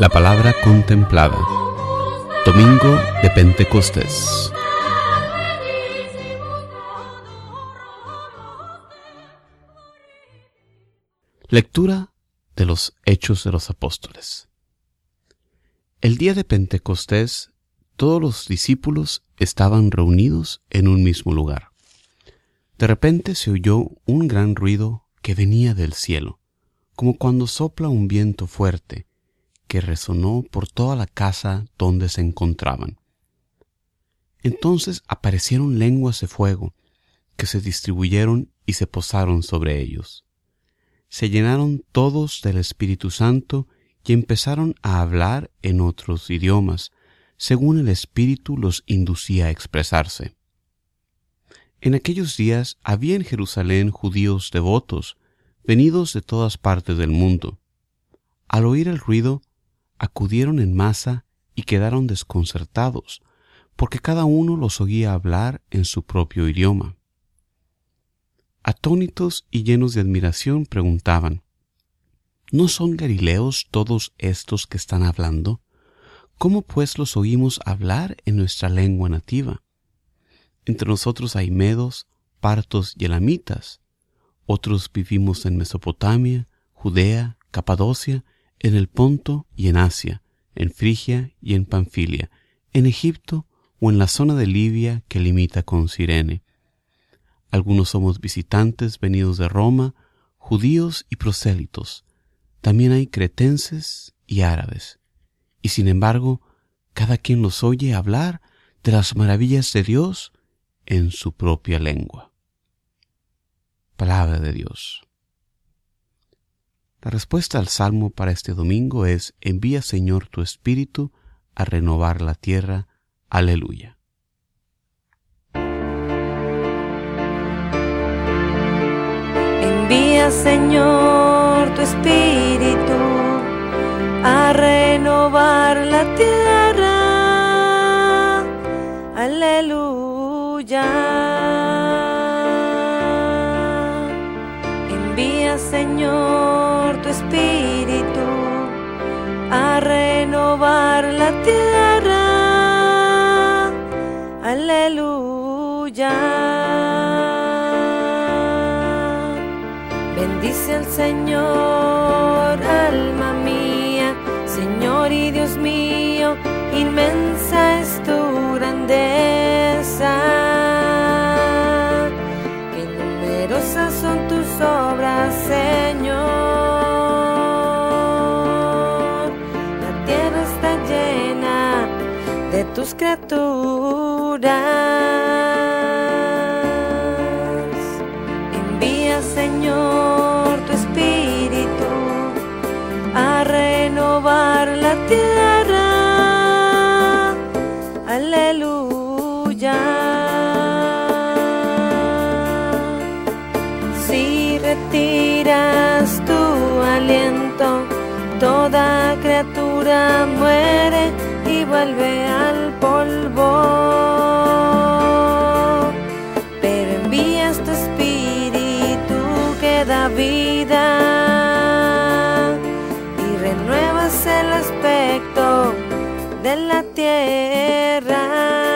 La palabra contemplada. Domingo de Pentecostés. Lectura de los Hechos de los Apóstoles. El día de Pentecostés, todos los discípulos estaban reunidos en un mismo lugar. De repente se oyó un gran ruido que venía del cielo, como cuando sopla un viento fuerte, que resonó por toda la casa donde se encontraban. Entonces aparecieron lenguas de fuego, que se distribuyeron y se posaron sobre ellos. Se llenaron todos del Espíritu Santo y empezaron a hablar en otros idiomas, según el Espíritu los inducía a expresarse. En aquellos días había en Jerusalén judíos devotos, venidos de todas partes del mundo. Al oír el ruido, acudieron en masa y quedaron desconcertados, porque cada uno los oía hablar en su propio idioma. Atónitos y llenos de admiración preguntaban, ¿No son galileos todos estos que están hablando? ¿Cómo pues los oímos hablar en nuestra lengua nativa? Entre nosotros hay medos, partos y elamitas. Otros vivimos en Mesopotamia, Judea, Capadocia, en el Ponto y en Asia, en Frigia y en Panfilia, en Egipto o en la zona de Libia que limita con Sirene. Algunos somos visitantes venidos de Roma, judíos y prosélitos. También hay cretenses y árabes. Y sin embargo, cada quien los oye hablar de las maravillas de Dios en su propia lengua. Palabra de Dios. La respuesta al Salmo para este domingo es, envía Señor tu Espíritu a renovar la tierra. Aleluya. Envía Señor tu Espíritu a renovar la tierra. Aleluya. Señor tu Espíritu a renovar la tierra. Aleluya. Bendice al Señor, alma mía, Señor y Dios mío, inmensa es tu criaturas. Envía, Señor, tu Espíritu a renovar la tierra. Aleluya. Si retiras tu aliento, toda criatura muere vuelve al polvo. Pero envías tu espíritu que da vida y renuevas el aspecto de la tierra.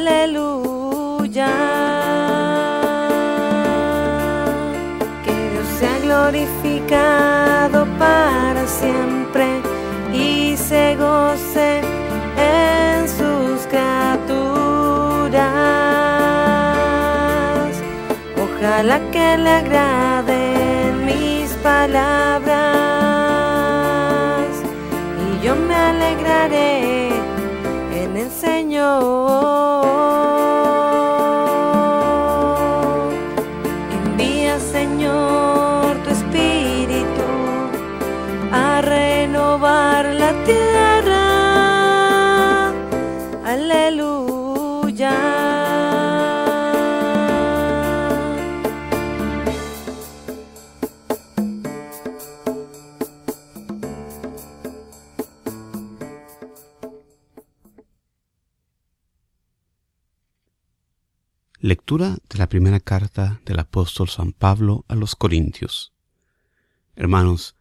Aleluya. Que Dios sea glorificado para siempre y se goce en sus criaturas. Ojalá que le agraden mis palabras y yo me alegraré Señor. Lectura de la primera carta del apóstol San Pablo a los Corintios. Hermanos,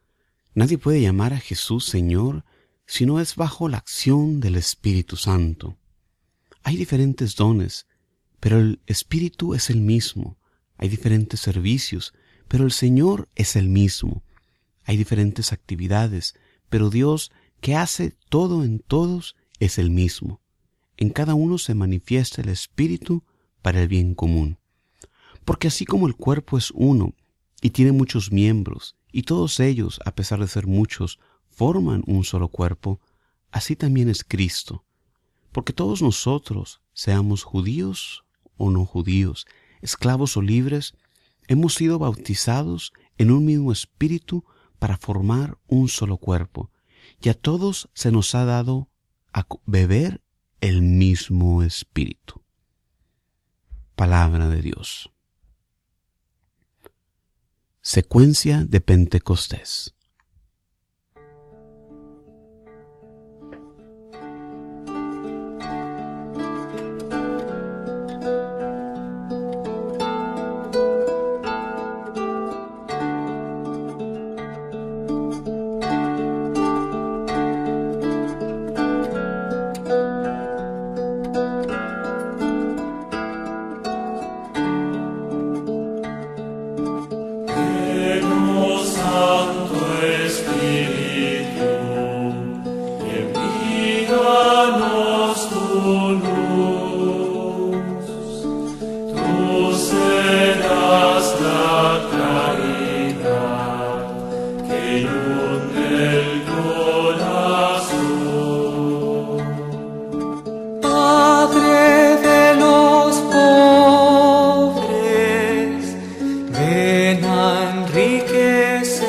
nadie puede llamar a Jesús Señor si no es bajo la acción del Espíritu Santo. Hay diferentes dones, pero el Espíritu es el mismo. Hay diferentes servicios, pero el Señor es el mismo. Hay diferentes actividades, pero Dios, que hace todo en todos, es el mismo. En cada uno se manifiesta el Espíritu para el bien común. Porque así como el cuerpo es uno y tiene muchos miembros, y todos ellos, a pesar de ser muchos, forman un solo cuerpo, así también es Cristo. Porque todos nosotros, seamos judíos o no judíos, esclavos o libres, hemos sido bautizados en un mismo espíritu para formar un solo cuerpo, y a todos se nos ha dado a beber el mismo espíritu palabra de Dios. Secuencia de Pentecostés. esquecer.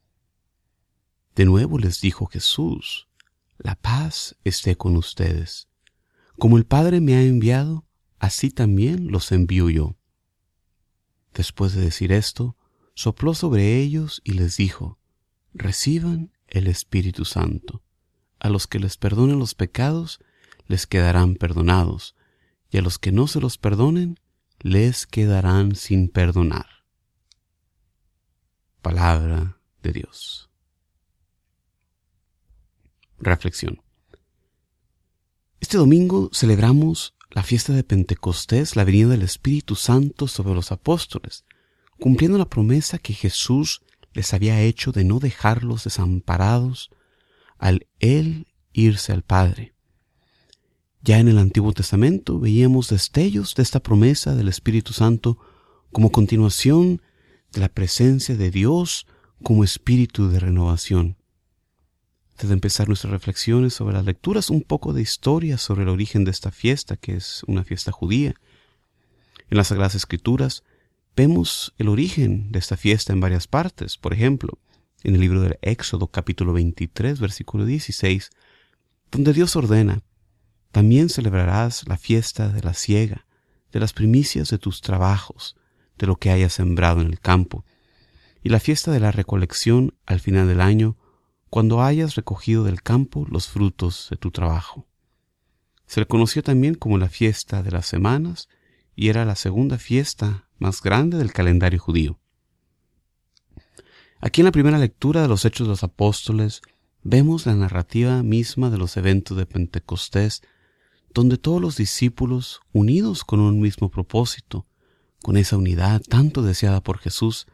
De nuevo les dijo Jesús, la paz esté con ustedes. Como el Padre me ha enviado, así también los envío yo. Después de decir esto, sopló sobre ellos y les dijo, reciban el Espíritu Santo. A los que les perdonen los pecados, les quedarán perdonados, y a los que no se los perdonen, les quedarán sin perdonar. Palabra de Dios. Reflexión. Este domingo celebramos la fiesta de Pentecostés, la venida del Espíritu Santo sobre los apóstoles, cumpliendo la promesa que Jesús les había hecho de no dejarlos desamparados al Él irse al Padre. Ya en el Antiguo Testamento veíamos destellos de esta promesa del Espíritu Santo como continuación de la presencia de Dios como espíritu de renovación de empezar nuestras reflexiones sobre las lecturas, un poco de historia sobre el origen de esta fiesta, que es una fiesta judía. En las Sagradas Escrituras vemos el origen de esta fiesta en varias partes. Por ejemplo, en el libro del Éxodo capítulo 23, versículo 16, donde Dios ordena, también celebrarás la fiesta de la siega, de las primicias de tus trabajos, de lo que hayas sembrado en el campo, y la fiesta de la recolección al final del año, cuando hayas recogido del campo los frutos de tu trabajo. Se le conoció también como la fiesta de las semanas y era la segunda fiesta más grande del calendario judío. Aquí en la primera lectura de los Hechos de los Apóstoles vemos la narrativa misma de los eventos de Pentecostés, donde todos los discípulos, unidos con un mismo propósito, con esa unidad tanto deseada por Jesús,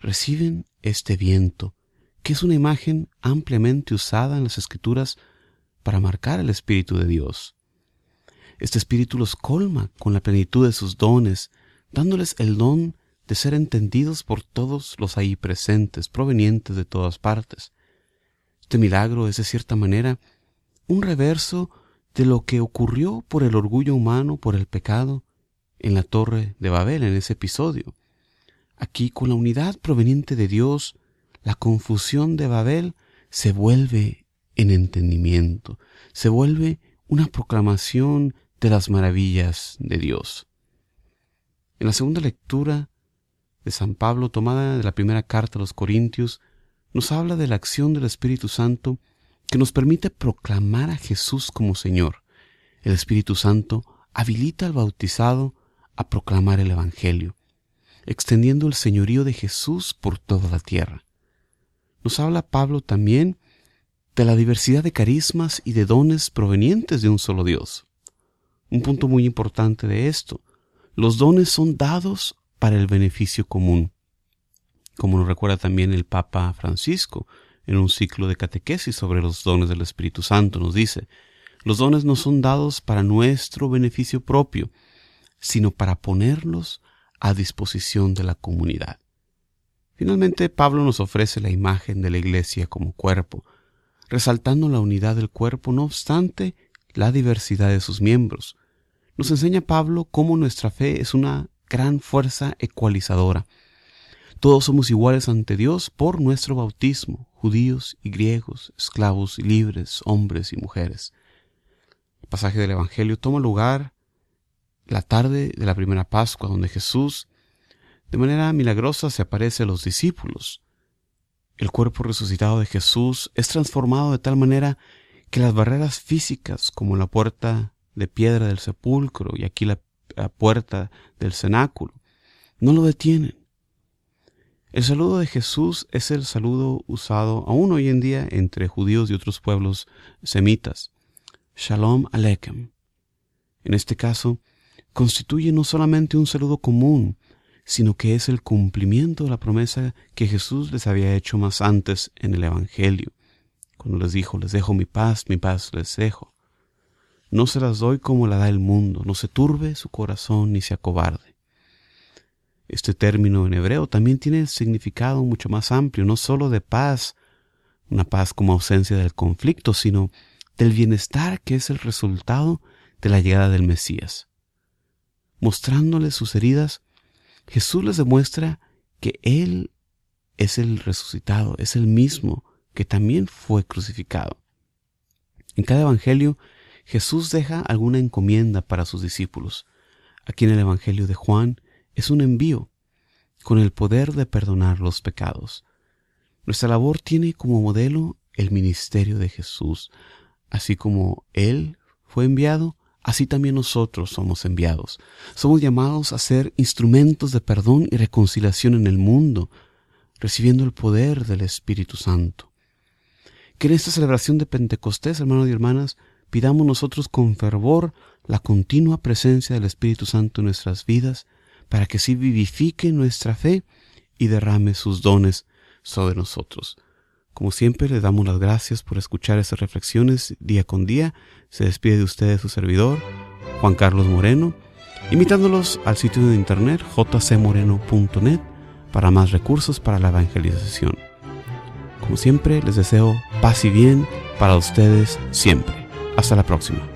reciben este viento, es una imagen ampliamente usada en las escrituras para marcar el Espíritu de Dios. Este Espíritu los colma con la plenitud de sus dones, dándoles el don de ser entendidos por todos los ahí presentes, provenientes de todas partes. Este milagro es de cierta manera un reverso de lo que ocurrió por el orgullo humano, por el pecado, en la torre de Babel, en ese episodio. Aquí, con la unidad proveniente de Dios, la confusión de Babel se vuelve en entendimiento, se vuelve una proclamación de las maravillas de Dios. En la segunda lectura de San Pablo, tomada de la primera carta a los Corintios, nos habla de la acción del Espíritu Santo que nos permite proclamar a Jesús como Señor. El Espíritu Santo habilita al bautizado a proclamar el Evangelio, extendiendo el señorío de Jesús por toda la tierra nos habla Pablo también de la diversidad de carismas y de dones provenientes de un solo Dios. Un punto muy importante de esto, los dones son dados para el beneficio común, como nos recuerda también el Papa Francisco en un ciclo de catequesis sobre los dones del Espíritu Santo. Nos dice, los dones no son dados para nuestro beneficio propio, sino para ponerlos a disposición de la comunidad. Finalmente, Pablo nos ofrece la imagen de la Iglesia como cuerpo, resaltando la unidad del cuerpo, no obstante la diversidad de sus miembros. Nos enseña Pablo cómo nuestra fe es una gran fuerza ecualizadora. Todos somos iguales ante Dios por nuestro bautismo, judíos y griegos, esclavos y libres, hombres y mujeres. El pasaje del Evangelio toma lugar la tarde de la primera Pascua, donde Jesús de manera milagrosa se aparece a los discípulos. El cuerpo resucitado de Jesús es transformado de tal manera que las barreras físicas, como la puerta de piedra del sepulcro y aquí la, puerta del cenáculo, no lo detienen. El saludo de Jesús es el saludo usado aún hoy en día entre judíos y otros pueblos semitas. Shalom Aleichem. En este caso, constituye no solamente un saludo común, sino que es el cumplimiento de la promesa que Jesús les había hecho más antes en el Evangelio, cuando les dijo, les dejo mi paz, mi paz les dejo. No se las doy como la da el mundo, no se turbe su corazón ni se acobarde. Este término en hebreo también tiene significado mucho más amplio, no solo de paz, una paz como ausencia del conflicto, sino del bienestar que es el resultado de la llegada del Mesías. Mostrándoles sus heridas, Jesús les demuestra que Él es el resucitado, es el mismo que también fue crucificado. En cada evangelio, Jesús deja alguna encomienda para sus discípulos. Aquí en el Evangelio de Juan es un envío con el poder de perdonar los pecados. Nuestra labor tiene como modelo el ministerio de Jesús. Así como Él fue enviado, así también nosotros somos enviados. Somos llamados a ser instrumentos de perdón y reconciliación en el mundo, recibiendo el poder del Espíritu Santo. Que en esta celebración de Pentecostés, hermanos y hermanas, pidamos nosotros con fervor la continua presencia del Espíritu Santo en nuestras vidas, para que sí vivifique nuestra fe y derrame sus dones sobre nosotros. Como siempre, le damos las gracias por escuchar estas reflexiones día con día. Se despide de ustedes su servidor, Juan Carlos Moreno, invitándolos al sitio de internet jcmoreno.net para más recursos para la evangelización. Como siempre, les deseo paz y bien para ustedes siempre. Hasta la próxima.